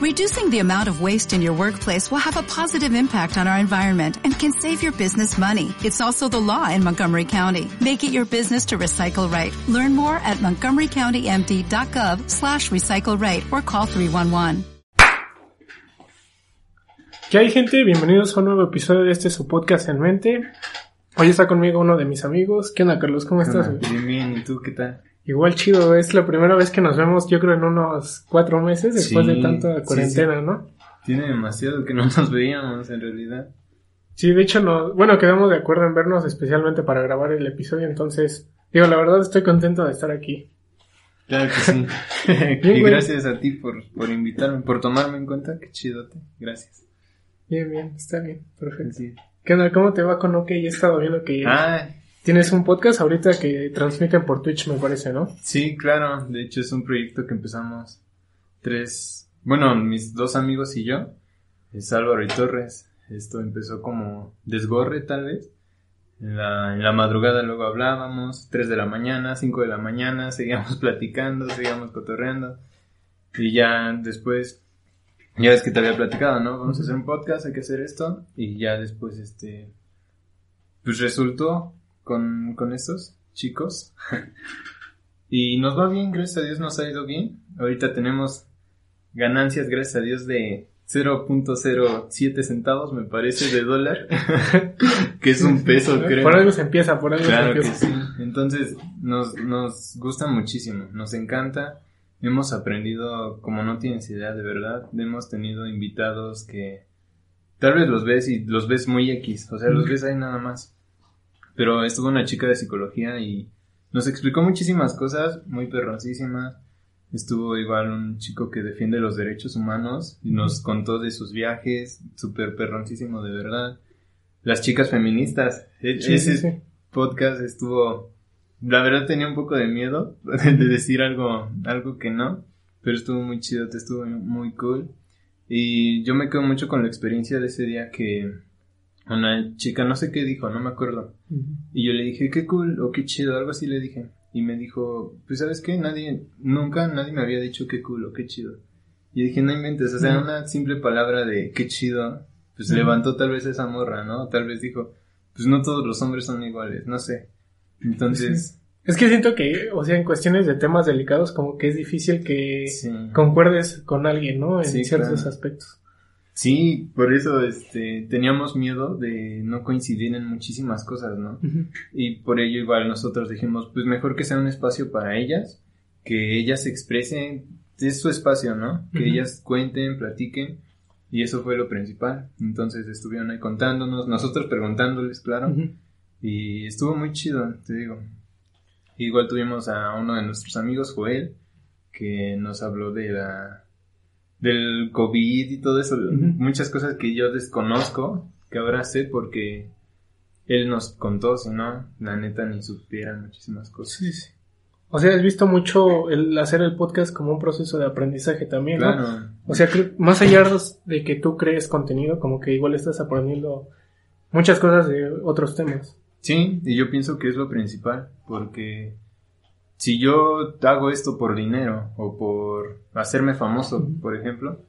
Reducing the amount of waste in your workplace will have a positive impact on our environment and can save your business money. It's also the law in Montgomery County. Make it your business to recycle right. Learn more at montgomerycountymd.gov slash recycle right or call 311. ¿Qué hay gente? Bienvenidos a un nuevo episodio de este su podcast en mente. Hoy está conmigo uno de mis amigos. ¿Qué onda, Carlos? ¿Cómo estás? Bien, bien, ¿y tú qué tal? Igual chido, es la primera vez que nos vemos, yo creo, en unos cuatro meses después Sí, de tanta sí, cuarentena, ¿no? Tiene demasiado que no nos veíamos en realidad. Sí, de hecho, no, bueno, quedamos de acuerdo en vernos especialmente para grabar el episodio, entonces, digo, la verdad estoy contento de estar aquí. Claro que sí. Y gracias a ti por, por invitarme, por tomarme en cuenta. Qué chidote. Gracias. Bien, bien, está bien, perfecto. ¿Qué onda? ¿Cómo te va con OK? He estado viendo que Ah, tienes un podcast ahorita que transmiten por Twitch, me parece, ¿no? sí, claro. De hecho, es un proyecto que empezamos tres, bueno, mis dos amigos y yo. Es Álvaro y Torres. Esto empezó como desgorre, tal vez. En la, en la madrugada luego hablábamos, 3 de la mañana, 5 de la mañana, seguíamos platicando, seguíamos cotorreando. Y ya después, ya ves que te había platicado, ¿no? Vamos a hacer un podcast, hay que hacer esto. Y ya después, este, pues resultó con, con estos chicos. y nos va bien, gracias a Dios nos ha ido bien. Ahorita tenemos ganancias, gracias a Dios, de 0.07 centavos, me parece, de dólar. que es un peso, creo. Por algo se empieza, por algo Claro se que empieza. sí. Entonces, nos, nos gusta muchísimo, nos encanta. Hemos aprendido, como no tienes idea, de verdad. Hemos tenido invitados que tal vez los ves y los ves muy X, o sea, los ves ahí nada más. Pero estuvo una chica de psicología y nos explicó muchísimas cosas, muy perroncísimas. Estuvo igual un chico que defiende los derechos humanos y nos contó de sus viajes, súper perroncísimo de verdad. Las chicas feministas, e- Sí, ese sí, sí. podcast estuvo, la verdad tenía un poco de miedo de decir algo, algo que no, pero estuvo muy chido, te estuvo muy cool. Y yo me quedo mucho con la experiencia de ese día que una chica, no sé qué dijo, no me acuerdo. Y yo le dije, qué cool o qué chido, algo así le dije. Y me dijo, pues sabes qué, nadie, nunca nadie me había dicho qué cool o qué chido. Y dije, no inventes, o sea, una simple palabra de qué chido, pues levantó tal vez esa morra, ¿no? Tal vez dijo, pues no todos los hombres son iguales, no sé. Entonces, Es que siento que, o sea, en cuestiones de temas delicados, como que es difícil que sí. concuerdes con alguien, ¿no? En Sí, ciertos claro. aspectos. Sí, por eso, este, teníamos miedo de no coincidir en muchísimas cosas, ¿no? Y por ello igual nosotros dijimos, pues mejor que sea un espacio para ellas, que ellas se expresen, es su espacio, ¿no? Que ellas cuenten, platiquen, y eso fue lo principal. Entonces estuvieron ahí contándonos, nosotros preguntándoles, claro, y estuvo muy chido, te digo. Igual tuvimos a uno de nuestros amigos, Joel, que nos habló de la del COVID y todo eso, muchas cosas que yo desconozco, que ahora sé porque él nos contó, si no, la neta ni supieran muchísimas cosas. Sí, sí. O sea, has visto mucho el hacer el podcast como un proceso de aprendizaje también, ¿no? Claro, O sea, más allá de que tú crees contenido, como que igual estás aprendiendo muchas cosas de otros temas. sí, y yo pienso que es lo principal, porque si yo hago esto por dinero o por hacerme famoso, por ejemplo,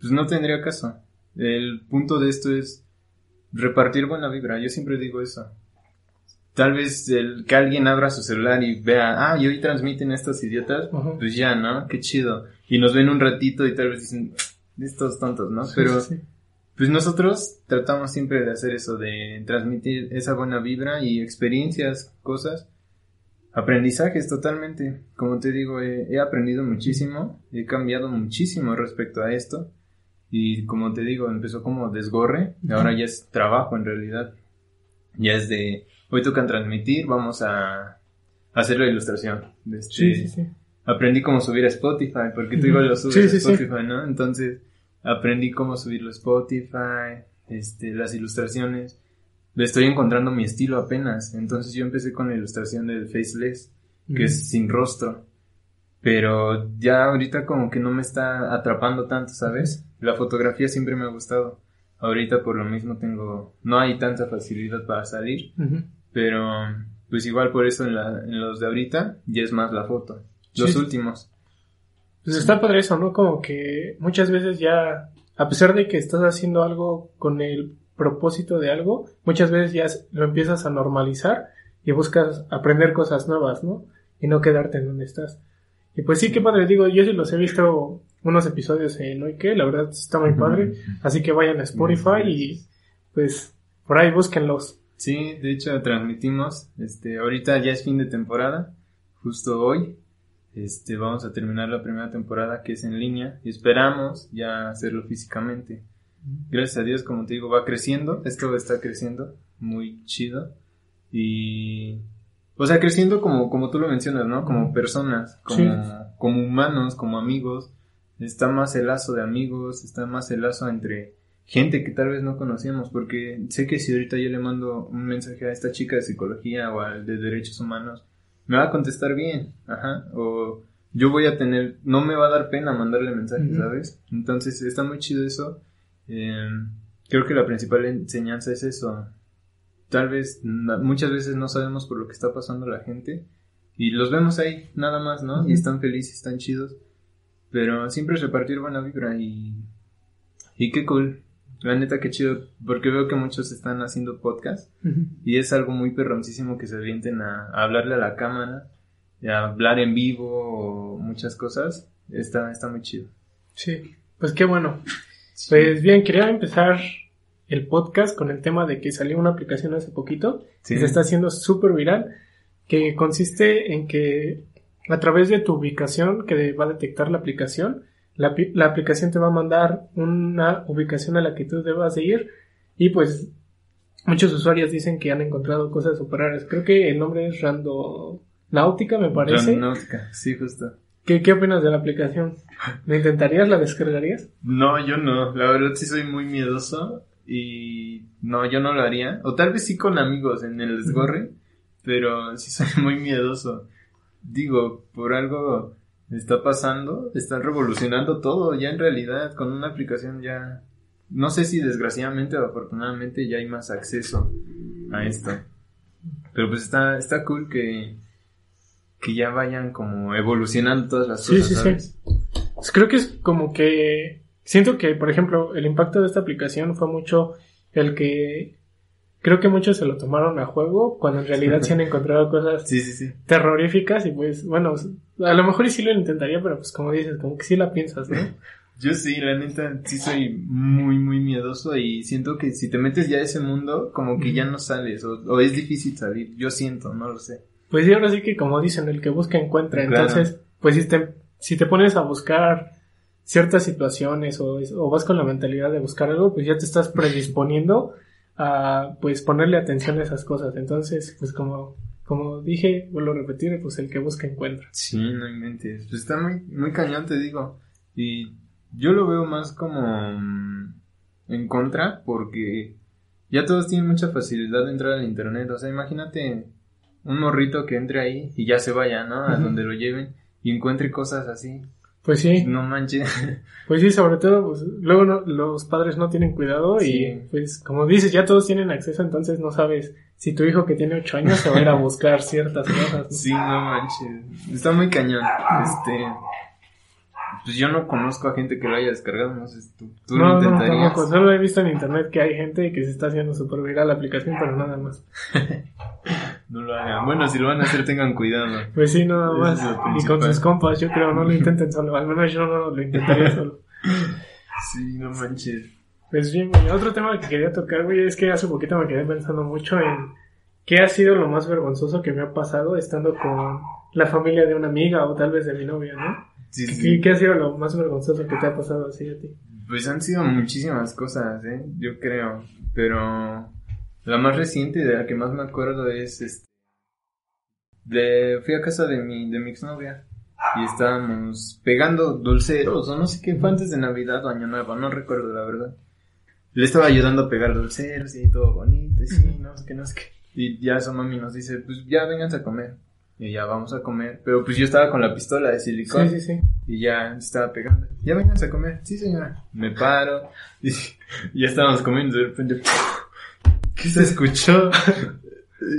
pues no tendría caso. El punto de esto es repartir buena vibra, yo siempre digo eso. Tal vez el que alguien abra su celular y vea, ah, y hoy transmiten estos idiotas, pues ya, ¿no? Qué chido. Y nos ven un ratito y tal vez dicen, estos tontos, ¿no? Pero Sí, sí, sí. pues nosotros tratamos siempre de hacer eso, de transmitir esa buena vibra y experiencias, cosas, aprendizajes totalmente. Como te digo, he, he aprendido muchísimo, he cambiado muchísimo respecto a esto. Y como te digo, empezó como desgorre, y ahora ya es trabajo en realidad. Ya es de, hoy tocan transmitir, vamos a hacer la ilustración. de este- Sí, sí, sí. aprendí cómo subir a Spotify, porque tú igual lo subes a. Spotify, ¿no? Entonces, aprendí cómo subirlo a Spotify, este, las ilustraciones. Le estoy encontrando mi estilo apenas. Entonces yo empecé con la ilustración del Faceless, que es sin rostro. Pero ya ahorita como que no me está atrapando tanto, ¿sabes? La fotografía siempre me ha gustado. Ahorita por lo mismo tengo, no hay tanta facilidad para salir, pero pues igual por eso en, la, en los de ahorita ya es más la foto. Los Sí. últimos. Pues está padre eso, ¿no? Como que muchas veces ya, a pesar de que estás haciendo algo con el propósito de algo, muchas veces ya lo empiezas a normalizar y buscas aprender cosas nuevas, ¿no? Y no quedarte en donde estás. Y pues sí, qué padre, digo, yo sí los he visto unos episodios en hoy que la verdad está muy padre, así que vayan a Spotify y pues por ahí búsquenlos. Sí, de hecho transmitimos, este, ahorita ya es fin de temporada, justo hoy, este, vamos a terminar la primera temporada que es en línea y esperamos ya hacerlo físicamente. Gracias a Dios, como te digo, va creciendo, esto está creciendo, muy chido y, o sea, creciendo como, como tú lo mencionas, ¿no? Como personas, como, como humanos, como amigos, está más el lazo de amigos, está más el lazo entre gente que tal vez no conocíamos, porque sé que si ahorita yo le mando un mensaje a esta chica de psicología o al de derechos humanos, me va a contestar bien, ajá, o yo voy a tener, no me va a dar pena mandarle mensajes, ¿sabes? Entonces está muy chido eso. Em, creo que la principal enseñanza es eso. Tal vez, muchas veces no sabemos por lo que está pasando la gente y los vemos ahí, nada más, ¿no? Y están felices, están chidos. Pero siempre es repartir buena vibra y, y qué cool. La neta, qué chido, porque veo que muchos están haciendo podcast y es algo muy perroncísimo que se avienten a, hablarle a la cámara, a hablar en vivo o muchas cosas. Está, está muy chido. Sí, pues qué bueno. Pues bien, quería empezar el podcast con el tema de que salió una aplicación hace poquito que se está haciendo súper viral, que consiste en que a través de tu ubicación que va a detectar la aplicación, la, la, aplicación te va a mandar una ubicación a la que tú debas de ir y pues muchos usuarios dicen que han encontrado cosas super raras. Creo que el nombre es Náutica, me parece. Náutica, sí, justo. ¿Qué, ¿Qué opinas de la aplicación? ¿La intentarías? ¿La descargarías? No, yo no. La verdad sí soy muy miedoso y no, yo no lo haría. O tal vez sí con amigos en el desgorre, pero sí soy muy miedoso. Digo, por algo está pasando, están revolucionando todo, ya en realidad con una aplicación ya, no sé si desgraciadamente o afortunadamente ya hay más acceso a esto. Pero pues está, está cool que, que ya vayan como evolucionando todas las cosas. Sí, sí, sí. Pues creo que es como que siento que, por ejemplo, el impacto de esta aplicación fue mucho el que creo que muchos se lo tomaron a juego cuando en realidad se han encontrado cosas terroríficas y pues bueno, a lo mejor sí lo intentaría, pero pues como dices, como que sí la piensas, ¿no? Yo sí, la neta, sí soy muy, muy miedoso y siento que si te metes ya a ese mundo, como que ya no sales o, es difícil salir, yo siento, no lo sé. Pues sí, ahora sí que como dicen, el que busca encuentra, entonces, pues si te, si te pones a buscar ciertas situaciones o, o vas con la mentalidad de buscar algo, pues ya te estás predisponiendo a pues ponerle atención a esas cosas. Entonces, pues como, como dije, vuelvo a repetir, pues el que busca encuentra. Sí, no inventes. Pues está muy, muy cañón, te digo. Y yo lo veo más como mm, en contra porque ya todos tienen mucha facilidad de entrar al internet. O sea, imagínate un morrito que entre ahí y ya se vaya, ¿no? A donde lo lleven y encuentre cosas así. Pues sí. No manches. Pues sí, sobre todo, pues luego los padres no tienen cuidado y pues como dices, ya todos tienen acceso, entonces no sabes si tu hijo que tiene ocho años se va a ir a buscar ciertas cosas. Sí, no manches. Está muy cañón. Este, pues yo no conozco a gente que lo haya descargado, no sé, tú, tú no, lo intentarías. No, solo he visto en internet que hay gente que se está haciendo super viral la aplicación, pero nada más. no lo hagan. Bueno, si lo van a hacer, tengan cuidado. Pues sí, nada más. Y con sus compas, yo creo, no lo intenten solo. Al menos yo no lo intentaría solo. sí, no manches. Pues bien, güey. Otro tema que quería tocar, güey, es que hace poquito me quedé pensando mucho en qué ha sido lo más vergonzoso que me ha pasado estando con la familia de una amiga o tal vez de mi novia, ¿no? ¿Qué, ha sido lo más vergonzoso que te ha pasado así a ti? Pues han sido muchísimas cosas, ¿eh? Yo creo. Pero la más reciente de la que más me acuerdo es este. De, fui a casa de mi, de mi exnovia y estábamos pegando dulceros o no sé qué fue antes de Navidad o Año Nuevo, no recuerdo la verdad. Le estaba ayudando a pegar dulceros y todo bonito y sí, no sé qué, no sé qué. Y ya su mami nos dice, pues ya vénganse a comer. Y ya vamos a comer. Pero pues yo estaba con la pistola de silicón. Sí, sí, sí. Y ya estaba pegando. Ya vengan a comer. Sí, señora. Me paro. Y, ya estábamos comiendo. De repente, ¿qué se escuchó?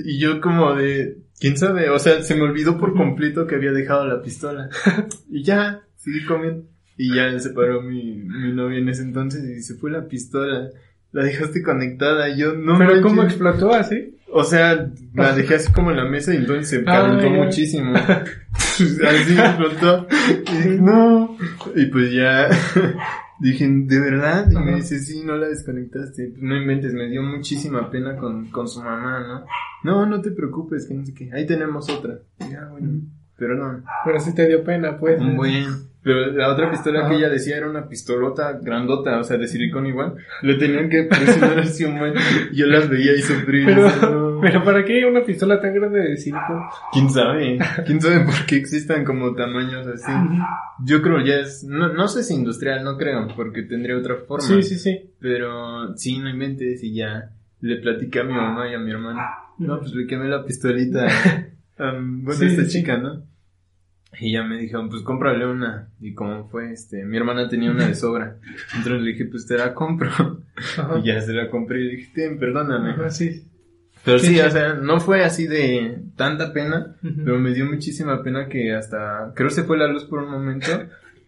y yo como de, ¿quién sabe? O sea, se me olvidó por completo que había dejado la pistola. y ya, seguí comiendo. Y ya se paró mi, mi novia en ese entonces y se fue la pistola. La dejaste conectada, yo no ¿Pero cómo explotó así? O sea, la dejé así como en la mesa y entonces se calentó muchísimo. así explotó. Y no. Y pues ya dije, ¿de verdad? Y me dice, sí, no la desconectaste. No inventes, me dio muchísima pena con, con su mamá, ¿no? No, no te preocupes, que no sé qué. Ahí tenemos otra. Ya, bueno. Pero no. Pero sí te dio pena, pues. Un buen. Pero la otra pistola que ella decía era una pistolota grandota, o sea, de silicón igual. Le tenían que presionar así un buen. Yo las veía y sufrí. Pero, pero ¿para qué una pistola tan grande de silicón? ¿Quién sabe? ¿Quién sabe por qué existan como tamaños así? Yo creo ya es, no, no sé si industrial, no creo, porque tendría otra forma. Sí, sí, sí. Pero sí, no inventes y ya le platiqué a mi mamá y a mi hermana. No, pues le quemé la pistolita. Um, bueno, esta chica, ¿no? Y ya me dijeron, pues cómprale una. Y como fue, este, mi hermana tenía una de sobra. Entonces le dije, pues te la compro. Y ya se la compré y le dije, ten, perdóname. sí. Pero sí, o sea, no fue así de tanta pena, pero me dio muchísima pena que hasta, creo se fue la luz por un momento,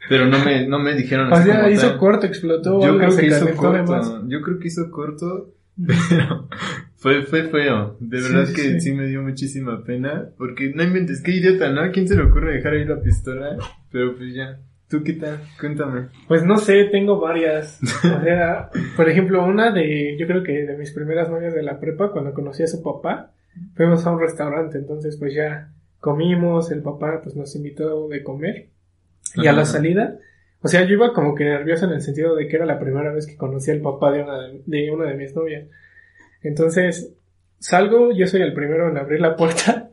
pero no me, no me dijeron así. O sea, hizo corto, explotó. Yo creo que hizo corto. Yo creo que hizo corto, pero fue, fue feo. De verdad que sí. me dio muchísima pena. Porque no inventes, qué idiota, ¿no? ¿A quién se le ocurre dejar ahí la pistola? Pero pues ya. ¿Tú qué tal? Cuéntame. Pues no sé, tengo varias. O sea, por ejemplo, una de, yo creo que de mis primeras novias de la prepa, cuando conocí a su papá, fuimos a un restaurante, entonces pues ya comimos, el papá pues nos invitó de comer. Y a la salida, o sea, yo iba como que nervioso en el sentido de que era la primera vez que conocía al papá de una de, de una de mis novias. Entonces, salgo, yo soy el primero en abrir la puerta.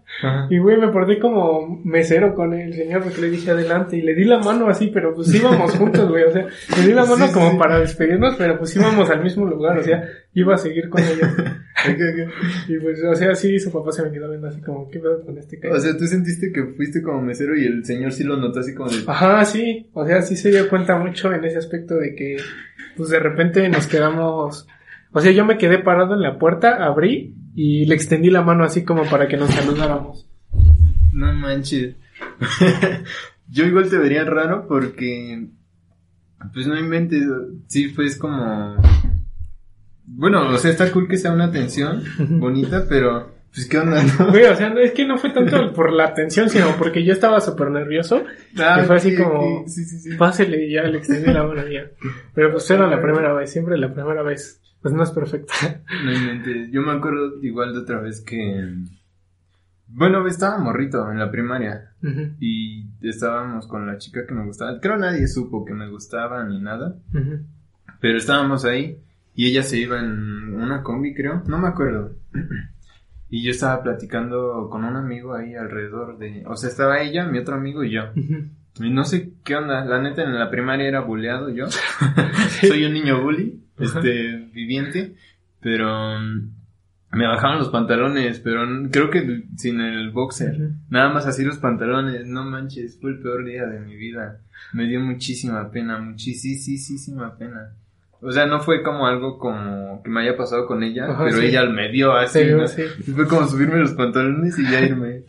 Y güey, me porté como mesero con el señor porque le dije adelante y le di la mano así, pero pues íbamos juntos, güey. O sea, le di la mano como para despedirnos, pero pues íbamos al mismo lugar, o sea, iba a seguir con ellos. y pues, o sea, sí, su papá se me quedó viendo así como, ¿qué pedo con este cara? O sea, tú sentiste que fuiste como mesero y el señor sí lo notó así como de... Ajá, sí. O sea, sí se dio cuenta mucho en ese aspecto de que, pues de repente nos quedamos o sea, yo me quedé parado en la puerta, abrí y le extendí la mano así como para que nos saludáramos. No manches. yo igual te vería raro porque, pues no inventes, sí, pues como... Bueno, o sea, está cool que sea una atención bonita, pero pues qué onda, ¿no? Güey, o sea, es que no fue tanto por la atención, sino porque yo estaba súper nervioso. Ah, fue así como, sí, sí, sí. pásele y ya le extendí la mano ya. Pero pues era la primera vez, siempre la primera vez pues no es perfecta. No inventes. Yo me acuerdo igual de otra vez que. Bueno, estaba morrito en la primaria. Y estábamos con la chica que me gustaba. Creo nadie supo que me gustaba ni nada. Pero estábamos ahí. Y ella se iba en una combi, creo. No me acuerdo. Y yo estaba platicando con un amigo ahí alrededor de... O sea, estaba ella, mi otro amigo y yo. Y no sé qué onda. La neta, en la primaria era bulleado yo. Soy un niño bully este, viviente, pero mm, me bajaban los pantalones, pero creo que sin el boxer, nada más así los pantalones, no manches, fue el peor día de mi vida, me dio muchísima pena, muchísima pena. O sea, no fue como algo como que me haya pasado con ella, pero ella me dio así, Fue como subirme los pantalones y ya irme.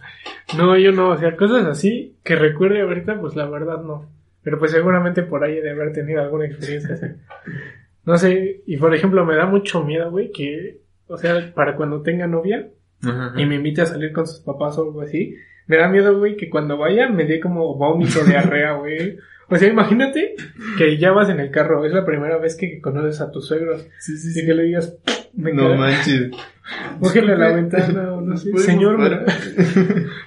no, yo no, o sea, cosas así que recuerde ahorita, pues la verdad no. Pero pues seguramente por ahí de haber tenido alguna experiencia así. No sé, y por ejemplo, me da mucho miedo, güey, que, o sea, para cuando tenga novia y me invite a salir con sus papás o algo así, me da miedo, güey, que cuando vaya me dé como vómito, diarrea, güey. O sea, imagínate que ya vas en el carro, es la primera vez que conoces a tus suegros. Sí, sí, sí. Y que le digas, me No manches. Cógele la ventana o no sé. Señor, ¿me,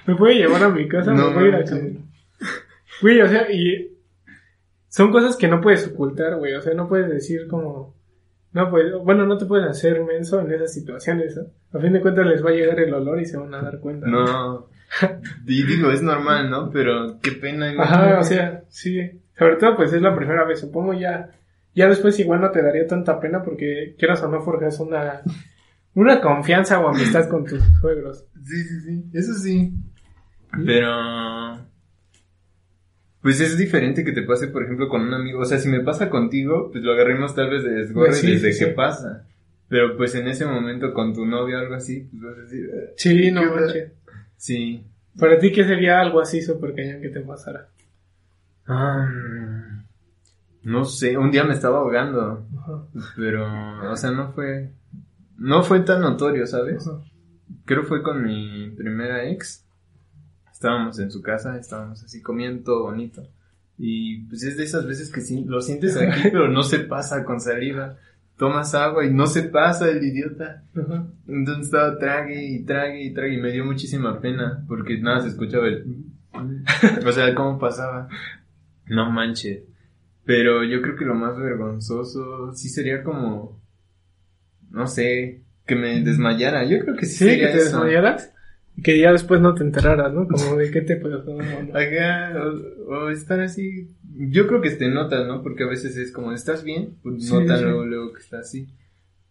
¿me puede llevar a mi casa? No, me a ir a Güey, o sea, y son cosas que no puedes ocultar, güey. O sea, no puedes decir como. No puedes, bueno, no te puedes hacer menso en esas situaciones. A fin de cuentas les va a llegar el olor y se van a dar cuenta. No. digo, es normal, ¿no? Pero qué pena. Ajá, o sea, sí. Sobre todo, pues es la primera vez. Supongo ya. Ya después igual no te daría tanta pena porque quieras o no forjas una. Una confianza o amistad con tus suegros. Sí, sí, sí. Eso sí. Pero. Pues es diferente que te pase, por ejemplo, con un amigo. O sea, si me pasa contigo, pues lo agarremos tal vez de desgorre pues desde que pasa. Pero pues en ese momento con tu novia o algo así, pues vas a decir... Ah, sí, no manches. Sí. Para ti, ¿qué sería algo así súper cañón que te pasara? Ah, no sé, un día me estaba ahogando, pero, o sea, no fue, no fue tan notorio, ¿sabes? Creo fue con mi primera ex. Estábamos en su casa, estábamos así comiendo todo bonito. Y pues es de esas veces que sí, lo sientes aquí, pero no se pasa con saliva. Tomas agua y no se pasa el idiota. Entonces estaba trague y trague y trague y me dio muchísima pena porque nada se escuchaba el... o sea, cómo pasaba. No manches. Pero yo creo que lo más vergonzoso sí sería como, no sé, que me desmayara. Yo creo que sí, sí que te desmayaras y que ya después no te enteraras, ¿no? Como de qué te pasó. o, estar así. Yo creo que te notas, ¿no? Porque a veces es como, ¿estás bien? Pues notan luego, luego que estás así.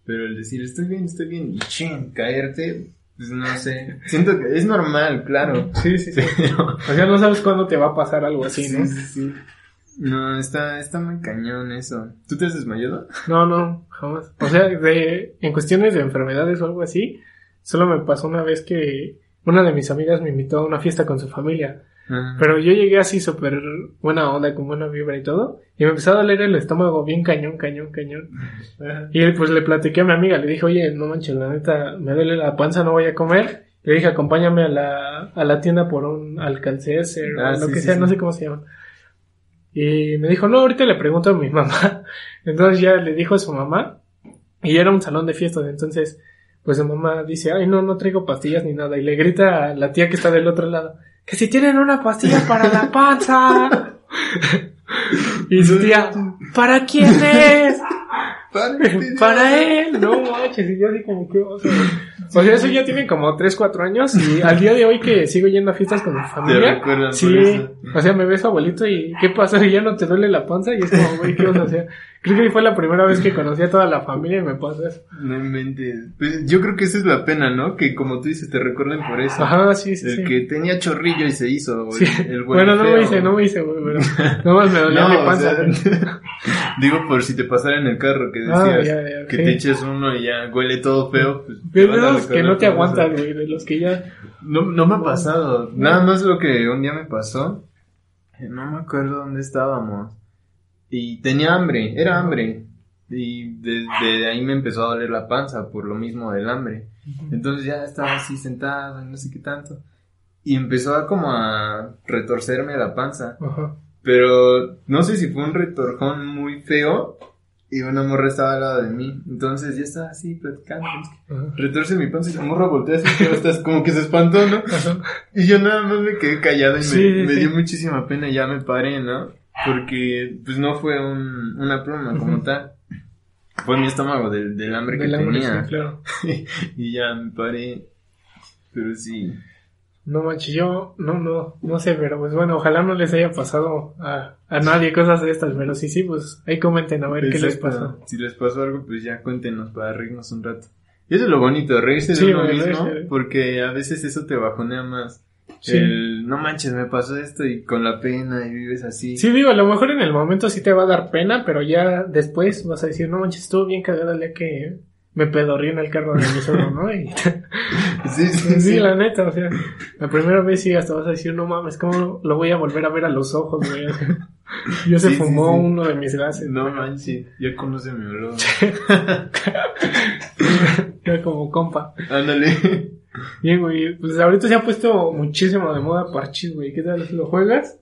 Pero el decir, estoy bien, estoy bien, y ching, caerte, pues no sé. Siento que es normal, claro. Sí, sí, sí. O sea, no sabes cuándo te va a pasar algo así, ¿no? Sí, sí, sí. No, está, está muy cañón eso. ¿Tú te has desmayado? No, no, jamás. O sea, de, en cuestiones de enfermedades o algo así, solo me pasó una vez que una de mis amigas me invitó a una fiesta con su familia. Pero yo llegué así súper buena onda, con buena vibra y todo. Y me empezó a doler el estómago bien cañón, cañón, cañón. Y pues le platiqué a mi amiga, le dije, oye, no manches, la neta, me duele la panza, no voy a comer. Le dije, acompáñame a la, a la tienda por un alcancer o ah, lo que sea, no sé cómo se llama. Y me dijo, no, ahorita le pregunto a mi mamá. Entonces ya le dijo a su mamá. Y era un salón de fiestas. Entonces, pues su mamá dice, ay, no, no traigo pastillas ni nada. Y le grita a la tía que está del otro lado, que si tienen una pastilla para la panza. y su tía, ¿para quién es? Para, él, no manches, y yo así como que, o sea, o sea, eso ya tiene como 3, 4 años y al día de hoy que sigo yendo a fiestas con mi familia, sí, o sea, me ves abuelito y ¿qué pasa? ¿Ya no te duele la panza? Y es como, güey, ¿qué vas a hacer? Creo que fue la primera vez que conocí a toda la familia y me pasó eso. No inventes. Pues yo creo que esa es la pena, ¿no? Que como tú dices, te recuerden por eso. Ajá, sí, sí. El que tenía chorrillo y se hizo, güey. El bueno, no me hice, no me hice, güey, pero no más me dolía mi panza. digo, por si te pasara en el carro que ah, decías que te eches uno y ya huele todo feo. Pues, pero de los que no te aguantan, güey, de los que ya... No, no me ha pasado. Nada más lo que un día me pasó. No me acuerdo dónde estábamos y tenía hambre, era hambre. Y desde ahí me empezó a doler la panza por lo mismo del hambre. Entonces ya estaba así sentado y no sé qué tanto. Y empezó a como a retorcerme la panza. Pero no sé si fue un retorjón muy feo y una morra estaba al lado de mí. Entonces ya estaba así platicando. Retorce mi panza y la morra voltea así, pero estás como que se espantó, ¿no? Y yo nada más me quedé callado y me, me dio muchísima pena y ya me paré, ¿no? Porque, pues no fue un, una pluma como tal. Fue mi estómago del, del hambre que tenía. claro. y ya me paré. Pero sí. No manches, yo no, no, no sé, pero pues bueno, ojalá no les haya pasado a, a nadie cosas de estas, pero sí, sí, pues ahí comenten a ver qué les pasó. Si les pasó algo, pues ya cuéntenos para reírnos un rato. Y eso es lo bonito, reírse de uno mismo, porque a veces eso te bajonea más. El, no manches, me pasó esto y con la pena y vives así. Sí, digo, a lo mejor en el momento sí te va a dar pena, pero ya después vas a decir, no manches, estuvo bien cagada el que me pedorrí en el carro de mi suegro, ¿no? Y... sí, sí, sí, la neta, o sea, la primera vez sí hasta vas a decir, no mames, ¿cómo lo voy a volver a ver a los ojos, güey? Yo se fumó uno de mis gases. No manches, ya conoce mi olor. Era como compa. Ándale. Bien, güey. Pues ahorita se ha puesto muchísimo de moda parchís, güey. ¿Qué tal? ¿Lo juegas?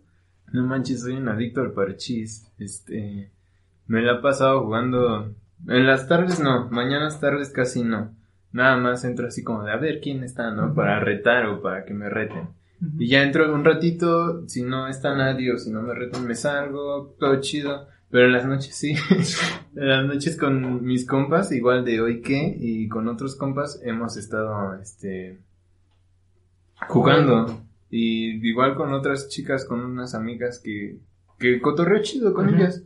No manches, soy un adicto al parchís. Este. Me la he pasado jugando. En las tardes no, mañanas tardes casi no. Nada más entro así como de a ver quién está, ¿no? Para retar o para que me reten. Y ya entro un ratito, si no está nadie o si no me retan me salgo, todo chido. Pero en las noches sí. en las noches con mis compas, igual de hoy que, y con otros compas hemos estado, este, jugando. Y igual con otras chicas, con unas amigas que, que cotorreo chido con ellas.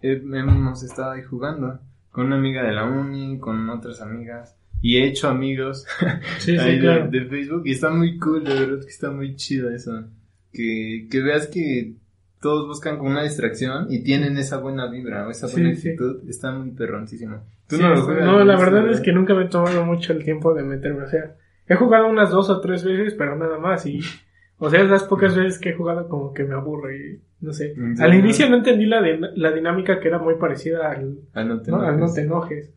hemos estado ahí jugando. Con una amiga de la uni, con otras amigas. Y he hecho amigos ahí de, de, Facebook. Y está muy cool, de verdad que está muy chido eso. Que, que veas que todos buscan como una distracción y tienen esa buena vibra o esa buena actitud, está muy perroncísimo. ¿Tú no, lo no, la verdad es que nunca me he tomado mucho el tiempo de meterme, o sea, he jugado unas dos o tres veces, pero nada más y, o sea, las pocas veces que he jugado como que me aburre y No sé. Al inicio no entendí la, la dinámica que era muy parecida al, al, no, te enojes.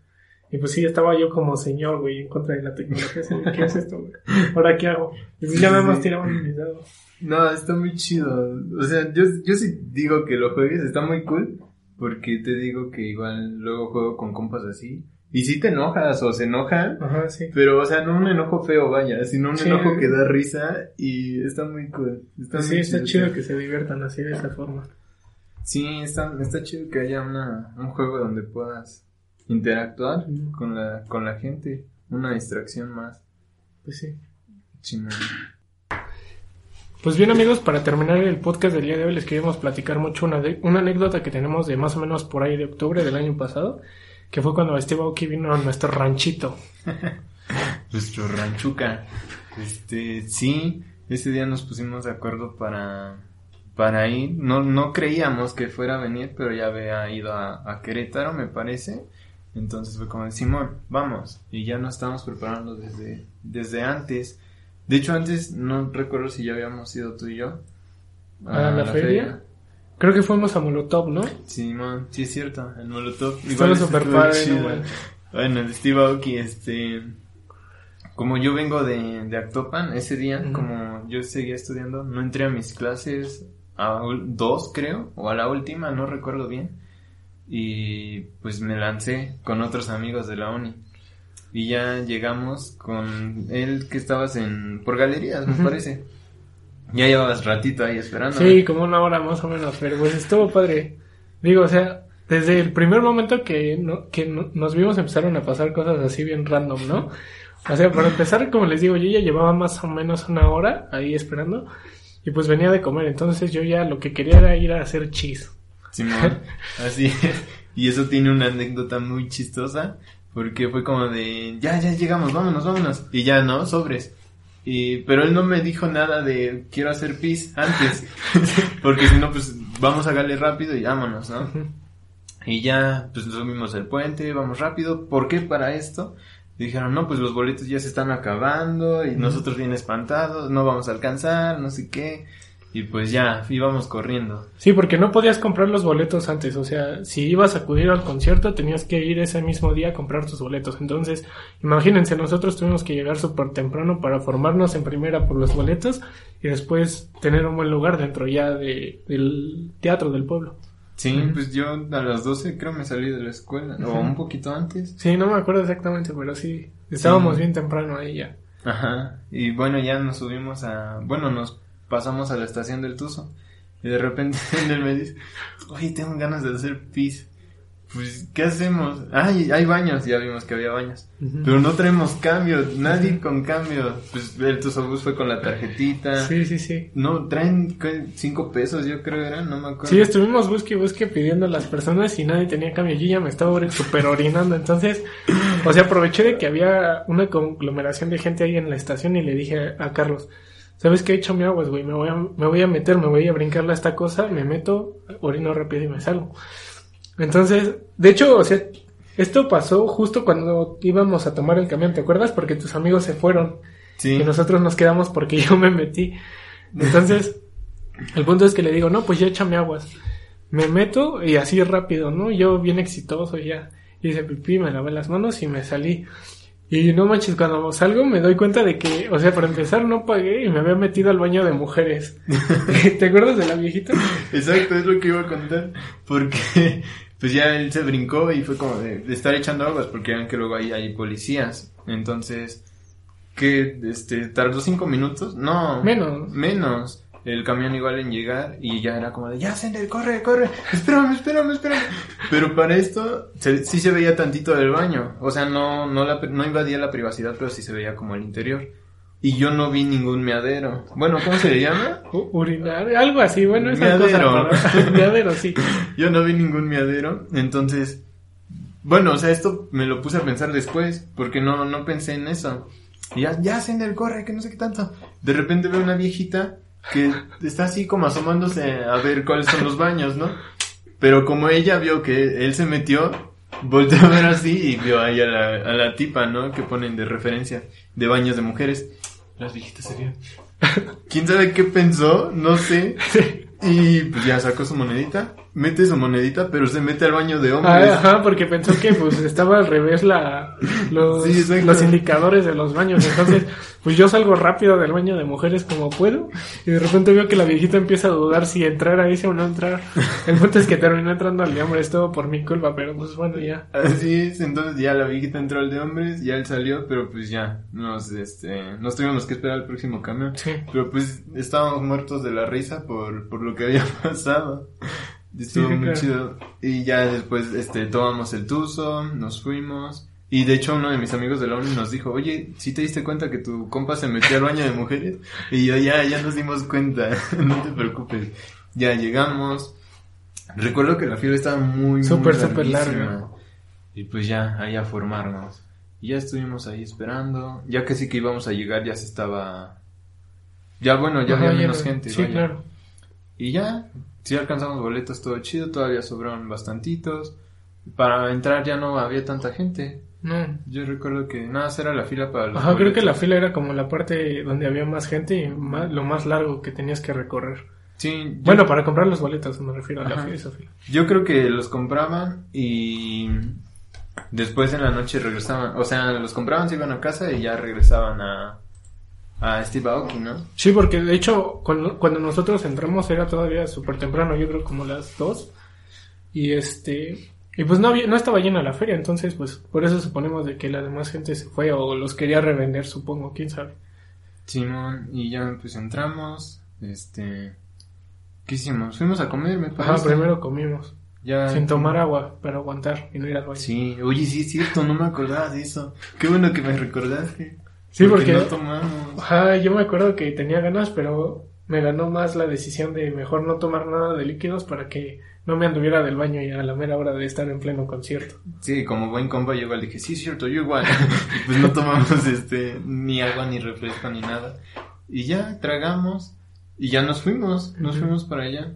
Y pues sí, estaba yo como señor, güey, en contra de la tecnología. ¿Qué es esto, güey? ¿Ahora qué hago? Y pues ya me hemos tirado mis dados. No, está muy chido. O sea, yo, yo sí digo que lo juegues, está muy cool. Porque te digo que igual luego juego con compas así. Y sí te enojas o se enojan. Ajá, sí. Pero, o sea, no un enojo feo, vaya, sino un enojo que da risa y está muy cool. Está sí, está chido, que se diviertan así de esa forma. Sí, está, está chido que haya una, un juego donde puedas interactuar con, la, con la gente. Una distracción más. Pues sí. Chino. Pues bien amigos, para terminar el podcast del día de hoy les queríamos platicar mucho una, una anécdota que tenemos de más o menos por ahí de octubre del año pasado, que fue cuando Steve Aoki vino a nuestro ranchito. nuestro ranchuca. Este, sí, ese día nos pusimos de acuerdo para, para ir. No, no creíamos que fuera a venir, pero ya había ido a, a Querétaro, me parece. Entonces fue como, Simón, vamos. Y ya nos estábamos preparando desde, desde antes. De hecho, antes no recuerdo si ya habíamos ido tú y yo. ¿A, la, feria? Creo que fuimos a Molotov, ¿no? Sí, man, sí es cierto, el Molotov. Igual super padre, Bueno, el Steve Aoki, este... Como yo vengo de, de Actopan, ese día, como yo seguía estudiando, no entré a mis clases a dos, creo, o a la última, no recuerdo bien. Y pues me lancé con otros amigos de la uni y ya llegamos con él que estabas en por galerías, me parece. Ya llevabas ratito ahí esperando. Sí, como una hora más o menos, pero pues estuvo padre. Digo, o sea, desde el primer momento que, no, que nos vimos empezaron a pasar cosas así bien random, ¿no? O sea, para empezar, como les digo, yo ya llevaba más o menos una hora ahí esperando y pues venía de comer, entonces yo ya lo que quería era ir a hacer cheese. Simón, así es. Y eso tiene una anécdota muy chistosa porque fue como de, ya, ya llegamos, vámonos, vámonos. Y ya, ¿no? Sobres. Y, pero él no me dijo nada de quiero hacer pis antes. porque si no, pues vamos a darle rápido y vámonos, ¿no? Y ya, pues subimos el puente, vamos rápido. ¿Por qué para esto? dijeron, no, pues los boletos ya se están acabando y nosotros bien espantados, no vamos a alcanzar, no sé qué. Y pues ya, íbamos corriendo. Sí, porque no podías comprar los boletos antes. O sea, si ibas a acudir al concierto, tenías que ir ese mismo día a comprar tus boletos. Entonces, imagínense, nosotros tuvimos que llegar súper temprano para formarnos en primera por los boletos y después tener un buen lugar dentro ya de, del teatro del pueblo. Sí, pues yo a las 12 creo me salí de la escuela, o un poquito antes. Sí, no me acuerdo exactamente, pero sí, estábamos bien temprano ahí ya. Ajá, y bueno, ya nos subimos a, bueno, nos pasamos a la estación del Tuzo. Y de repente él me dice, oye, tengo ganas de hacer pis. Pues, ¿qué hacemos? Ay, hay baños, ya vimos que había baños. Pero no traemos cambio, nadie con cambio. Pues el Bus fue con la tarjetita. Sí, sí, sí. No, traen cinco pesos, yo creo eran, no me acuerdo. Sí, estuvimos busque y busque pidiendo a las personas y nadie tenía cambio. Yo ya me estaba super orinando, entonces, o sea, aproveché de que había una conglomeración de gente ahí en la estación y le dije a Carlos, ¿Sabes qué he hecho mi aguas, güey? Me voy, a, me voy a meter, me voy a brincarle a esta cosa, me meto, orino rápido y me salgo. Entonces, de hecho, o sea, esto pasó justo cuando íbamos a tomar el camión, ¿te acuerdas? Porque tus amigos se fueron. Sí. Y nosotros nos quedamos porque yo me metí. Entonces, el punto es que le digo, no, pues ya échame aguas. Me meto y así rápido, ¿no? Yo bien exitoso ya. Hice pipí, me lavé las manos y me salí. Y no manches, cuando salgo me doy cuenta de que, o sea, para empezar no pagué y me había metido al baño de mujeres. ¿Te acuerdas de la viejita? Exacto, es lo que iba a contar. Porque, pues ya él se brincó y fue como de, estar echando aguas, porque vean que luego ahí hay policías. Entonces, que, este, tardó cinco minutos. No. Menos. Menos el camión igual en llegar y ya era como de, ya, Sender, corre, corre, espérame, espérame, espérame. Pero para esto sí se veía tantito del baño, o sea, no, no, la, no invadía la privacidad, pero sí se veía como el interior. Y yo no vi ningún meadero. Bueno, ¿cómo se le llama? urinar, algo así, bueno, esa meadero. Cosa meadero, sí. Yo no vi ningún meadero, entonces... Bueno, o sea, esto me lo puse a pensar después, porque no, no pensé en eso. Y ya, ya, Sender, corre, que no sé qué tanto. De repente veo una viejita que está así como asomándose a ver cuáles son los baños, ¿no? Pero como ella vio que él se metió, volteó a ver así y vio ahí a la, a la tipa, ¿no? Que ponen de referencia de baños de mujeres. Las viejitas serían. ¿Quién sabe qué pensó? No sé. Y pues ya sacó su monedita, mete su monedita, pero se mete al baño de hombres. ajá, porque pensó que pues estaba al revés la, los, los indicadores de los baños. Entonces, pues yo salgo rápido del baño de mujeres como puedo. Y de repente veo que la viejita empieza a dudar si entrar a ese o no entrar. El punto es que terminó entrando al de hombres, todo por mi culpa, pero pues bueno, ya. Así es, entonces ya la viejita entró al de hombres, ya él salió, pero pues ya, nos, este, nos tuvimos que esperar al próximo camión. Sí. Pero pues estábamos muertos de la risa por, por lo que había pasado. Estuvo muy chido. Y ya después, este, tomamos el tuzo, nos fuimos. Y de hecho uno de mis amigos de la uni nos dijo, oye, ¿sí te diste cuenta que tu compa se metió al baño de mujeres? Y yo, ya, ya nos dimos cuenta, no te preocupes. Ya llegamos. Recuerdo que la fila estaba muy, súper, súper larga. Y pues ya, ahí a formarnos. Y ya estuvimos ahí esperando. Ya que sí que íbamos a llegar, ya se estaba... Ya bueno, ya había menos gente. Sí, claro. Y ya, sí alcanzamos boletos, todo chido, todavía sobraron bastantitos. Para entrar ya no había tanta gente. No. Yo recuerdo que nada, era la fila para los Ajá, creo que la fila era como la parte donde había más gente y lo más largo que tenías que recorrer. Sí. Bueno, para comprar los boletos me refiero a la fila, esa fila. Yo creo que los compraban y después en la noche regresaban. O sea, los compraban, se iban a casa y ya regresaban a, a Steve Aoki, ¿no? Sí, porque de hecho cuando, cuando nosotros entramos era todavía súper temprano, yo creo como las dos. Y este y pues no, había, no estaba llena la feria, entonces pues por eso suponemos de que la demás gente se fue o los quería revender, supongo, quién sabe. Simón, y ya pues entramos, este... ¿Qué hicimos? Fuimos a comer, me parece. Ajá, primero comimos. Ya. Sin tomar agua, pero aguantar y no ir al baño. Sí, oye, sí es cierto, no me acordaba de eso. Qué bueno que me recordaste. Sí, porque, no tomamos. Ajá, yo me acuerdo que tenía ganas, pero me ganó más la decisión de mejor no tomar nada de líquidos para que no me anduviera del baño y a la mera hora de estar en pleno concierto. Sí, como buen compa yo igual dije, sí, es cierto, yo igual. pues no tomamos este ni agua, ni refresco, ni nada. Y ya tragamos y ya nos fuimos, nos fuimos para allá.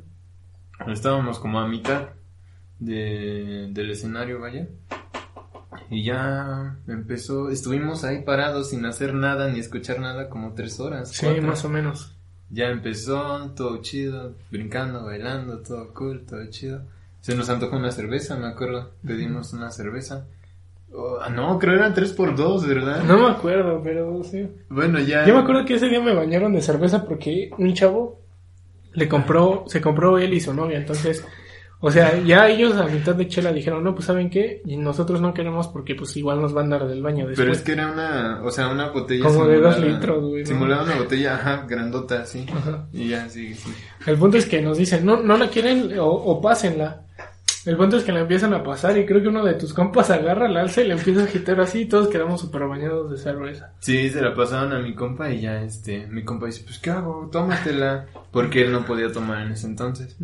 Estábamos como a mitad de, del escenario, vaya. Y ya empezó, estuvimos ahí parados sin hacer nada ni escuchar nada como tres horas. Sí, más o menos ya empezó, todo chido, brincando, bailando, todo cool, todo chido. Se nos antojó una cerveza, me acuerdo, pedimos una cerveza. Oh, ah, no, creo eran 3 por 2 ¿verdad? No me acuerdo, pero sí. Bueno, ya. Yo me acuerdo que ese día me bañaron de cerveza porque un chavo le compró, se compró él y su novia, entonces o sea, ya ellos a mitad de chela dijeron, no, pues ¿saben qué? Y nosotros no queremos porque pues igual nos van a dar del baño después. Pero es que era una, o sea, una botella Como de dos litros, güey. Simulaba una botella, ajá, grandota, así. Ajá. Y ya, sí, sí. El punto es que nos dicen, no, no la quieren o, o pásenla. El punto es que la empiezan a pasar y creo que uno de tus compas agarra la alza y le empieza a agitar así y todos quedamos súper bañados de cerveza. Sí, se la pasaron a mi compa y ya este, mi compa dice, pues ¿qué hago? Tómatela. Porque él no podía tomar en ese entonces.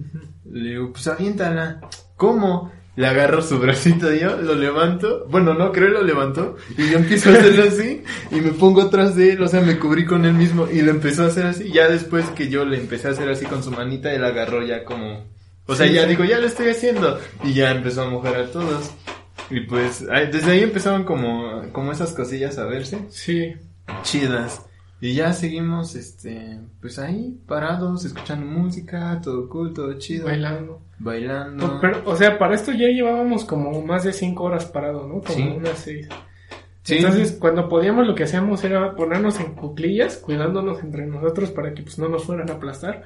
Le digo, pues aviéntala. ¿Cómo? Le agarro su bracito yo, lo levanto, bueno, no, creo que lo levantó, y yo empiezo a hacerlo así, y me pongo atrás de él, o sea, me cubrí con él mismo, y lo empezó a hacer así, ya después que yo le empecé a hacer así con su manita, él agarró ya como o sea, ya digo, ya lo estoy haciendo. Y ya empezó a mojar a todos. Y pues, desde ahí empezaban como, como esas cosillas a verse. Sí. Chidas. Y ya seguimos, este, pues ahí, parados, escuchando música, todo cool, todo chido. Bailando. Bailando. Pero, o sea, para esto ya llevábamos como más de cinco horas parados, ¿no? Como unas seis. Sí. Entonces, cuando podíamos, lo que hacíamos era ponernos en cuclillas, cuidándonos entre nosotros para que pues no nos fueran a aplastar.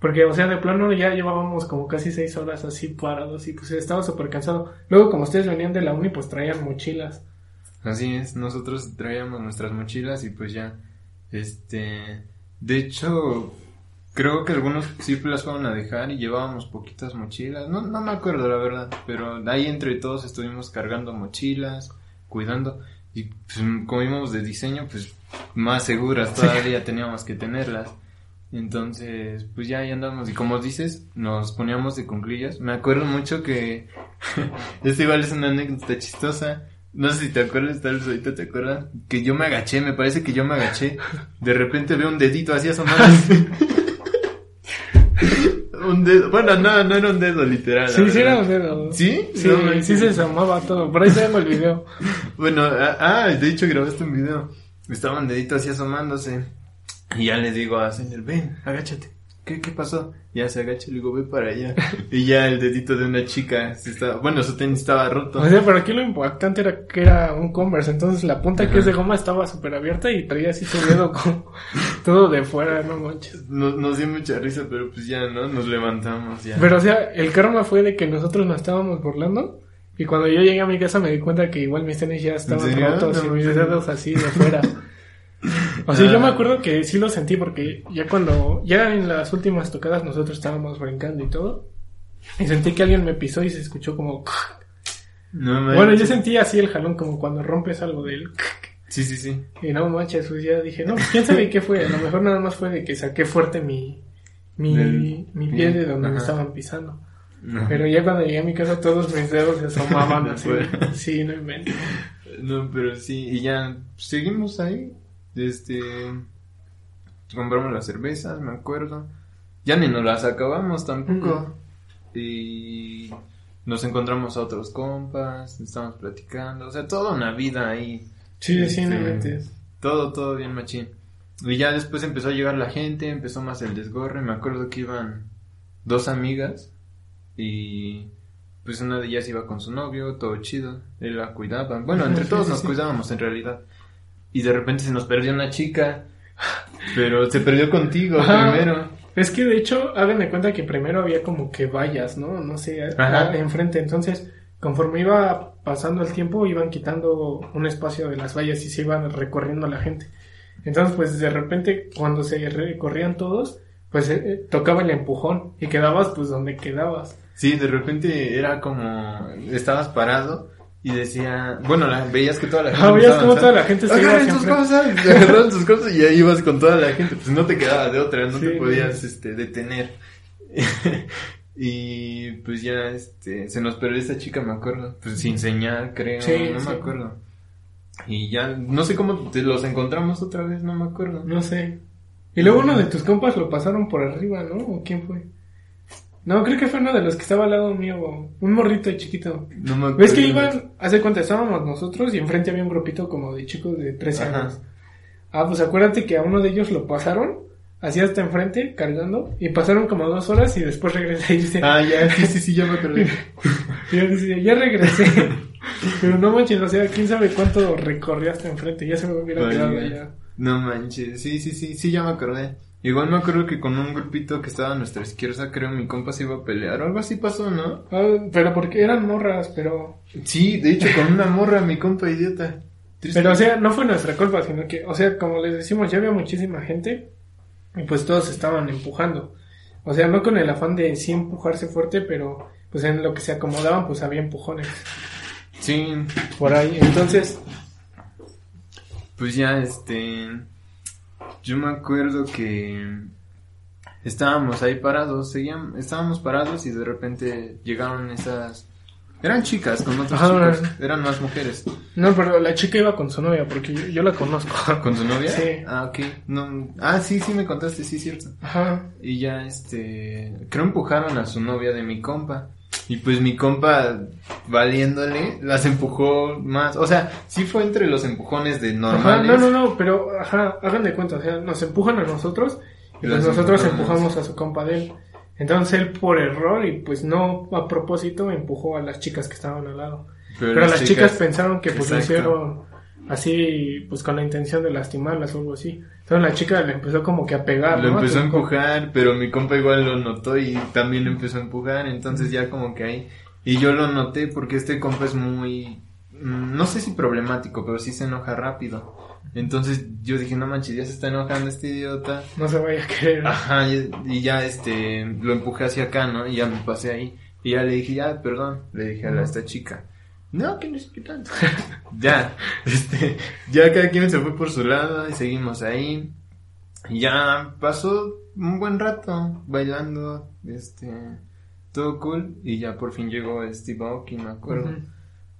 Porque, o sea, de plano ya llevábamos como casi seis horas así parados y pues estaba súper cansado. Luego, como ustedes venían de la uni, pues traían mochilas. Así es, nosotros traíamos nuestras mochilas y pues ya, este, de hecho, creo que algunos sí las fueron a dejar y llevábamos poquitas mochilas. No, no me acuerdo la verdad, pero ahí entre todos estuvimos cargando mochilas, cuidando. Y pues, como íbamos de diseño, pues más seguras todavía teníamos que tenerlas. Entonces, pues ya ahí andamos. Y como dices, nos poníamos de conclillas. Me acuerdo mucho que. Esto igual es una anécdota chistosa. No sé si te acuerdas, tal vez ahorita te acuerdas. Que yo me agaché, me parece que yo me agaché. De repente veo un dedito así asomado. un dedo. Bueno, no, no era un dedo literal. Sí, sí era un dedo. ¿Sí? Sí, sí se asomaba todo. Por ahí tengo el video. bueno, ah, ah, de hecho grabaste un video. Estaba un dedito así asomándose. Y ya le digo a señor, ven, agáchate. ¿qué, qué pasó? Ya se agacha y le digo, ve para allá. y ya el dedito de una chica, se estaba, bueno, su tenis estaba roto. O sea, pero aquí lo importante era que era un Converse, entonces la punta que es de goma estaba súper abierta y traía así su dedo con todo de fuera, no manches. Nos, nos dio mucha risa, pero pues ya, ¿no? Nos levantamos ya. Pero o sea, el karma fue de que nosotros nos estábamos burlando. Y cuando yo llegué a mi casa me di cuenta que igual mis tenis ya estaban rotos y mis dedos así de fuera. O sea, yo me Ah. acuerdo que sí lo sentí porque ya cuando, ya en las últimas tocadas nosotros estábamos brincando y todo. Y sentí que alguien me pisó y se escuchó como... No Bueno, yo sentí así el jalón como cuando rompes algo del... Sí, sí, sí. Y no manches, pues ya dije, no, pues, quién sabe qué fue. A lo mejor nada más fue de que saqué fuerte mi, mi, Del- mi pie de donde me estaban pisando. No. Pero ya cuando llegué a mi casa todos mis dedos se asomaban así. Sí, no invento. No, pero sí, y ya seguimos ahí. Este. Compramos las cervezas, me acuerdo. Ya ni nos las acabamos tampoco. Y nos encontramos a otros compas, estamos platicando. O sea, toda una vida ahí. Sí, sí, no Este. Todo, todo bien machín. Y ya después empezó a llegar la gente, empezó más el desgorre. Me acuerdo que iban dos amigas y pues una de ellas iba con su novio, todo chido. Él la cuidaba. Bueno, entre todos nos cuidábamos en realidad. Y de repente se nos perdió una chica. Pero se perdió contigo Ajá. primero. Es que de hecho, hagan de cuenta que primero había como que vallas, ¿no? No sé, a- Ajá. a- enfrente. Entonces, conforme iba pasando el tiempo, iban quitando un espacio de las vallas y se iban recorriendo la gente. Entonces, pues de repente, cuando se recorrían todos, pues eh, eh, tocaba el empujón y quedabas pues donde quedabas. Sí, de repente era como. Estabas parado. Y decía, bueno, la- veías que toda la gente. Ah, veías cómo toda la gente se Agarren sus cosas, agarraron sus cosas y ahí ibas con toda la gente. Pues no te quedaba de otra, no Sí, te podías este, detener. y pues ya este, se nos perdió esta chica, me acuerdo. Pues sin señal, creo, Sí, no me acuerdo. Y ya, no sé cómo te los encontramos otra vez, no me acuerdo. No sé. Y luego uno de tus compas lo pasaron por arriba, ¿no? ¿O quién fue? No, creo que fue uno de los que estaba al lado mío, un morrito chiquito. No me acuerdo. ¿Ves que iban, hace cuenta, estábamos nosotros y enfrente había un grupito como de chicos de 13 Ajá. años. Ah, pues acuérdate que a uno de ellos lo pasaron, así hasta enfrente, cargando, y pasaron como dos horas y después regresé y dice, Ah, ya, sí, sí, sí, ya me acordé. yo decía, ya regresé. Pero no manches, o sea, quién sabe cuánto recorrí hasta enfrente, ya se me hubiera Oye, quedado allá. No manches, sí, sí, sí, sí, ya me acordé. Igual me acuerdo que con un grupito que estaba a nuestra izquierda, creo mi compa se iba a pelear o algo así pasó, ¿no? Ah, pero porque eran morras, pero... Sí, de hecho con una morra, mi compa idiota. Triste. Pero o sea, no fue nuestra culpa, sino que, o sea, como les decimos, ya había muchísima gente y pues todos estaban empujando. O sea, no con el afán de sí empujarse fuerte, pero pues en lo que se acomodaban pues había empujones Sí, por ahí. Entonces, pues ya este... Yo me acuerdo que estábamos ahí parados, seguían, estábamos parados y de repente llegaron esas... Eran chicas con otros Ajá, chicos, eran más mujeres. no, pero la chica iba con su novia porque yo, yo la conozco. ¿Con su novia? Sí. Ah, ok. No, ah, sí, sí me contaste, sí, cierto. Ajá. Y ya, este, creo empujaron a su novia de mi compa. Y pues mi compa, valiéndole, las empujó más. O sea, sí fue entre los empujones de Ajá, normales. no, no, no, pero ajá, hagan de cuenta, o sea, nos empujan a nosotros y pues nosotros empujamos. a su compa de él. Entonces él por error y pues no a propósito empujó a las chicas que estaban al lado. Pero, las chicas, pensaron que pues lo hicieron así pues con la intención de lastimarlas o algo así. Entonces la chica le empezó como que a pegar, Lo ¿no? empezó a empujar, pero mi compa igual lo notó y también empezó a empujar. Entonces ya como que ahí. Y yo lo noté porque este compa es muy. mm, No sé si problemático, pero sí se enoja rápido. Entonces yo dije, no manches, ya se está enojando este idiota. No se vaya a querer. Ajá, y, ya este, lo empujé hacia acá, ¿no? Y ya me pasé ahí. Y ya le dije, ya, perdón, le dije a la, esta chica. No, que no sé qué tanto. ya, este, ya cada quien se fue por su lado y seguimos ahí. Y ya pasó un buen rato bailando, este, todo cool. Y ya por fin llegó Steve Aoki, me acuerdo.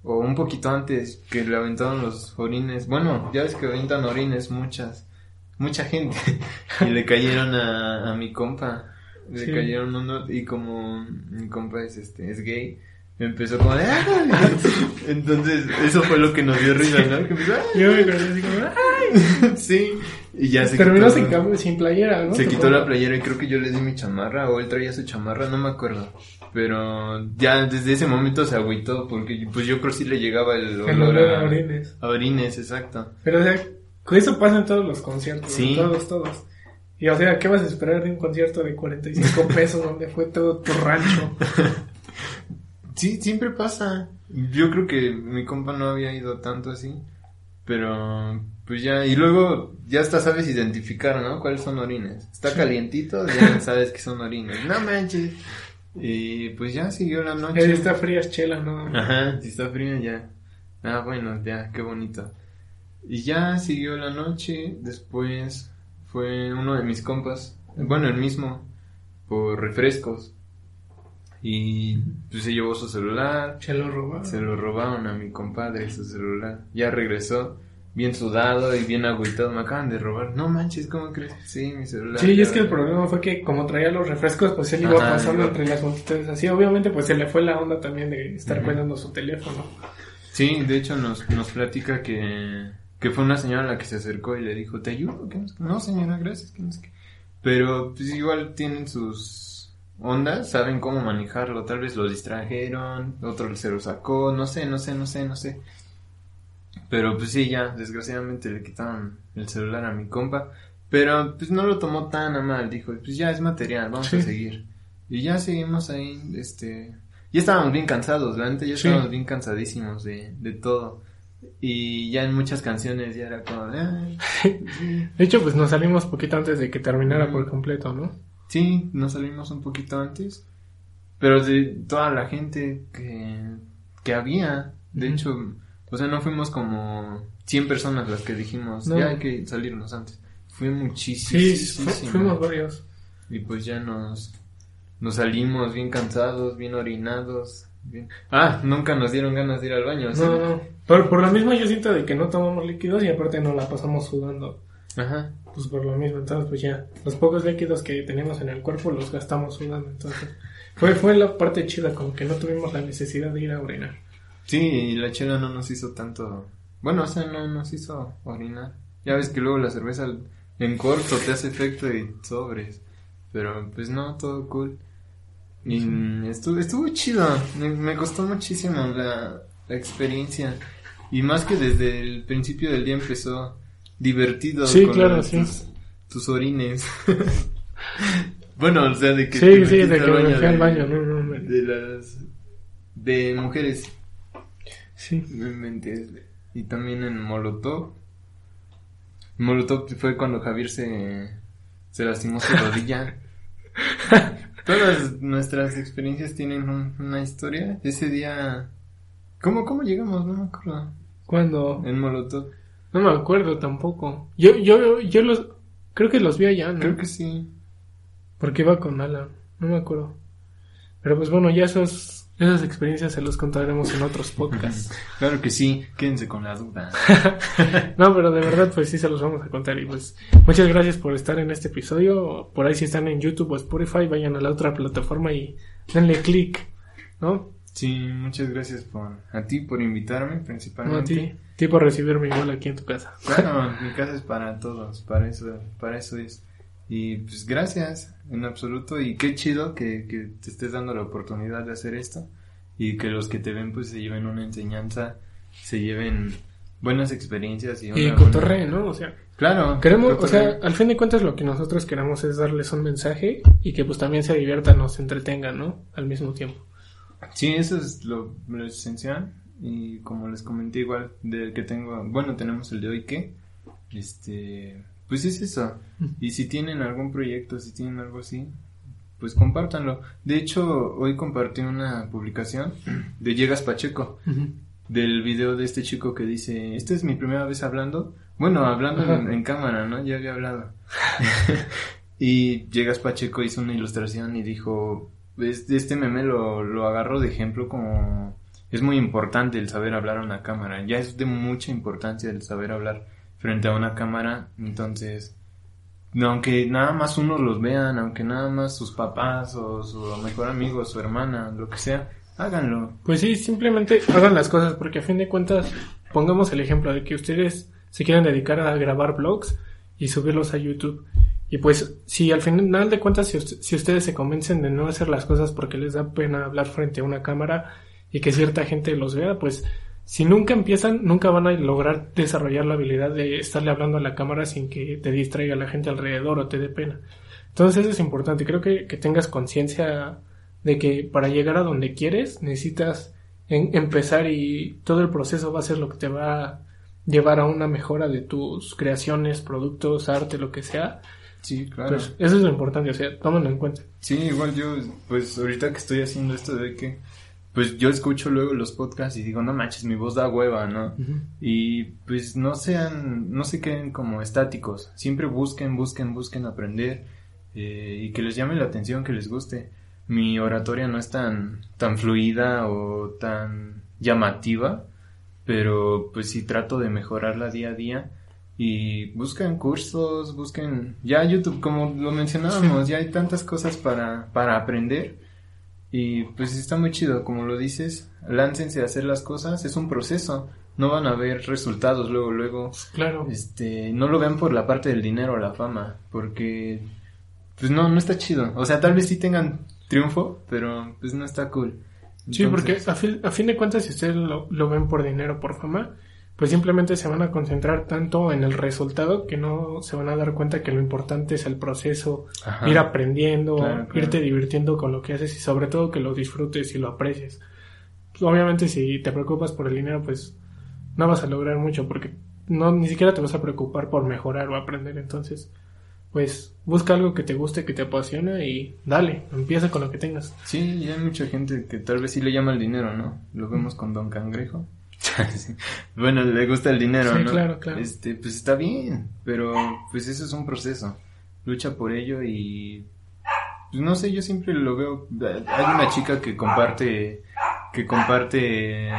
O un poquito antes que le aventaron los orines. Bueno, ya ves que aventan orines muchas. Mucha gente. y le cayeron a, a mi compa. Le Sí. cayeron uno y como mi compa es este es gay, empezó como de "Ah". Entonces, eso fue lo que nos dio risa, ¿no? Que empezó. Yo me acordé así como, ¡ay! sí. Y ya se Terminó sin, sin playera, ¿no? Se quitó la playera y creo que yo le di mi chamarra o él traía su chamarra, no me acuerdo. Pero ya desde ese momento se agüitó porque pues yo creo que sí le llegaba el olor, a, orines. A orines, exacto. Pero o sea, eso pasa en todos los conciertos, sí. todos, todos. Y o sea, ¿qué vas a esperar de un concierto de 45 pesos donde fue todo tu rancho? sí, siempre pasa. Yo creo que mi compa no había ido tanto así. Pero, pues ya, y luego ya hasta sabes identificar, ¿no? ¿Cuáles son orines? Está calientito, ya sabes que son orines. No manches. Y pues ya siguió la noche. Si está fría es chela, ¿no? Ajá, si está fría ya. Ah, bueno, ya, qué bonito. Y ya siguió la noche, después fue uno de mis compas, bueno, el mismo, por refrescos. Y pues se llevó su celular. Se lo robaron. Se lo robaron a mi compadre su celular. Ya regresó bien sudado y bien agüitado. Me acaban de robar. No manches, ¿cómo crees? Sí, mi celular. Sí, y es que el problema fue que como traía los refrescos, pues él iba pasando entre las multitudes así. Obviamente, pues se le fue la onda también de estar cuidando su teléfono. Sí, de hecho nos, nos platica que, que fue una señora la que se acercó y le dijo, ¿te ayudo? No, señora, gracias. Pero pues igual tienen sus onda, saben cómo manejarlo, tal vez lo distrajeron, otro se lo sacó, no sé, no sé, no sé, no sé. Pero pues sí, ya, desgraciadamente le quitaron el celular a mi compa, pero pues no lo tomó tan a mal, dijo, pues ya es material, vamos a seguir. Y ya seguimos ahí, este, ya estábamos bien cansados, la ya estábamos bien cansadísimos de, de todo. Y ya en muchas canciones ya era como... de hecho, pues nos salimos poquito antes de que terminara por completo, ¿no? Sí, nos salimos un poquito antes. Pero de toda la gente que, que había, de hecho, o sea, no fuimos como 100 personas las que dijimos, ya hay que salirnos antes. Fue muchísimo. Sí, fuimos varios. Y pues ya nos, nos salimos bien cansados, bien orinados. Bien... Ah, nunca nos dieron ganas de ir al baño. No, no. Por, por lo mismo yo siento de que no tomamos líquidos y aparte no la pasamos sudando. Ajá pues por lo mismo, entonces pues ya, los pocos líquidos que tenemos en el cuerpo los gastamos sudando, entonces fue, fue la parte chida, como que no tuvimos la necesidad de ir a orinar. Sí, y la chela no nos hizo tanto, bueno, o sea, no nos hizo orinar. Ya ves que luego la cerveza en corto te hace efecto y sobres, pero pues no, todo cool. Y estuvo, estuvo chido, me, costó muchísimo la, la experiencia. Y más que desde el principio del día empezó divertido. Sí, claro, sí. Tus, orines. bueno, o sea, de que. Sí, sí, de que me fui al baño, no, no, De las. De mujeres. Sí. Y también en Molotov. Molotov fue cuando Javier se, se lastimó su rodilla. Todas nuestras experiencias tienen una historia. Ese día. ¿Cómo, ¿Cómo llegamos? No me acuerdo. ¿Cuándo? En Molotov. No me acuerdo tampoco. Yo, yo, yo los, creo que los vi allá, ¿no? Creo que sí. Porque iba con Alan, no me acuerdo. Pero pues bueno, ya esos, esas experiencias se los contaremos en otros podcasts. claro que sí, quédense con la duda. no, pero de verdad pues sí se los vamos a contar y pues muchas gracias por estar en este episodio. Por ahí si están en YouTube o Spotify, vayan a la otra plataforma y denle click, ¿no? Sí, muchas gracias por, a ti por invitarme principalmente. No, a ti. ti por recibirme igual aquí en tu casa. Bueno, mi casa es para todos, para eso, para eso es. Y pues gracias en absoluto y qué chido que, que te estés dando la oportunidad de hacer esto y que los que te ven pues se lleven una enseñanza, se lleven buenas experiencias y, y cotorre, ¿no? O sea, claro. Queremos, o sea, al fin de cuentas lo que nosotros queramos es darles un mensaje y que pues también se diviertan, nos entretengan, ¿no? Al mismo tiempo. Sí, eso es lo, esencial. Y como les comenté igual, del que tengo, bueno, tenemos el de hoy que, este, pues es eso. Y si tienen algún proyecto, si tienen algo así, pues compártanlo. De hecho, hoy compartí una publicación de Llegas Pacheco, del video de este chico que dice, esta es mi primera vez hablando. Bueno, hablando en, en, cámara, ¿no? Ya había hablado. y Llegas Pacheco hizo una ilustración y dijo, este meme lo, lo agarro de ejemplo como es muy importante el saber hablar a una cámara. Ya es de mucha importancia el saber hablar frente a una cámara. Entonces, aunque nada más unos los vean, aunque nada más sus papás o su mejor amigo, su hermana, lo que sea, háganlo. Pues sí, simplemente hagan las cosas porque a fin de cuentas, pongamos el ejemplo de que ustedes se quieren dedicar a grabar blogs y subirlos a YouTube. Y pues, si al final de cuentas, si, si, ustedes se convencen de no hacer las cosas porque les da pena hablar frente a una cámara y que cierta gente los vea, pues si nunca empiezan, nunca van a lograr desarrollar la habilidad de estarle hablando a la cámara sin que te distraiga la gente alrededor o te dé pena. Entonces eso es importante. Creo que, que tengas conciencia de que para llegar a donde quieres necesitas empezar y todo el proceso va a ser lo que te va a llevar a una mejora de tus creaciones, productos, arte, lo que sea. Sí, claro. Pues eso es lo importante, o sea, tómalo en cuenta. Sí, igual yo, pues ahorita que estoy haciendo esto de que, pues yo escucho luego los podcasts y digo, no manches, mi voz da hueva, ¿no? Y pues no sean, no se queden como estáticos, siempre busquen, busquen, busquen aprender eh, y que les llame la atención, que les guste mi oratoria no es tan, tan fluida o tan llamativa, pero pues sí trato de mejorarla día a día y busquen cursos, busquen ya YouTube, como lo mencionábamos, ya hay tantas cosas para, para aprender y pues está muy chido, como lo dices, láncense a hacer las cosas, es un proceso, no van a ver resultados luego, luego, claro, este, no lo vean por la parte del dinero o la fama, porque pues no, no está chido, o sea, tal vez sí tengan triunfo, pero pues no está cool. Sí, porque a fin, a fin, de cuentas, si ustedes lo, lo, ven por dinero, por fama, pues simplemente se van a concentrar tanto en el resultado que no se van a dar cuenta que lo importante es el proceso, ir aprendiendo, irte divirtiendo con lo que haces y sobre todo que lo disfrutes y lo aprecies. Obviamente si te preocupas por el dinero, pues no vas a lograr mucho porque no ni siquiera te vas a preocupar por mejorar o aprender, entonces pues busca algo que te guste, que te apasiona y dale, empieza con lo que tengas. Sí, y hay mucha gente que tal vez sí le llama el dinero, ¿no? Lo vemos con Don Cangrejo. Bueno, le gusta el dinero, sí, claro, claro. Este, pues está bien, pero pues eso es un proceso. Lucha por ello y pues no sé, yo siempre lo veo. Hay una chica que comparte que comparte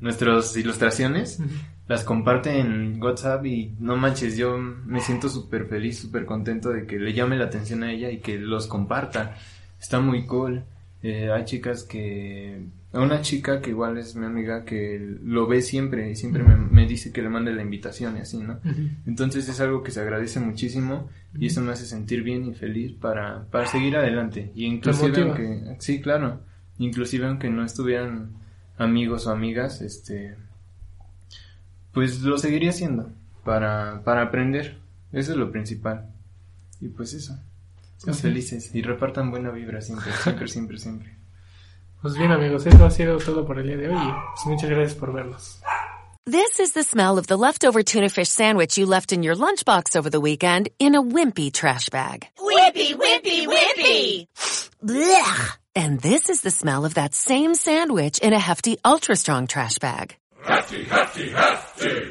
nuestras ilustraciones las comparte en WhatsApp y no manches, yo me siento súper feliz, súper contento de que le llame la atención a ella y que los comparta. Está muy cool. Eh, hay chicas que... Una chica que igual es mi amiga que lo ve siempre y siempre me, dice que le mande la invitación y así, ¿no? Entonces es algo que se agradece muchísimo y eso me hace sentir bien y feliz para, para seguir adelante. Y inclusive aunque... Sí, claro. Inclusive aunque no estuvieran amigos o amigas, este pues lo seguiría haciendo para, para aprender. Eso es lo principal. Y pues eso. Sean felices y repartan buena vibra siempre, siempre, siempre, siempre. Pues bien amigos, eso ha sido todo por el día de hoy pues muchas gracias por vernos. This is the smell of the leftover tuna fish sandwich you left in your lunchbox over the weekend in a wimpy trash bag. Wimpy, wimpy, wimpy! Blech! And this is the smell of that same sandwich in a hefty, ultra strong trash bag. Hefty, hefty, hefty.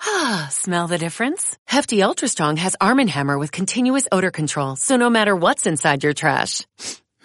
Ah, smell the difference? Hefty Ultra Strong has Arm & Hammer with continuous odor control, so no matter what's inside your trash,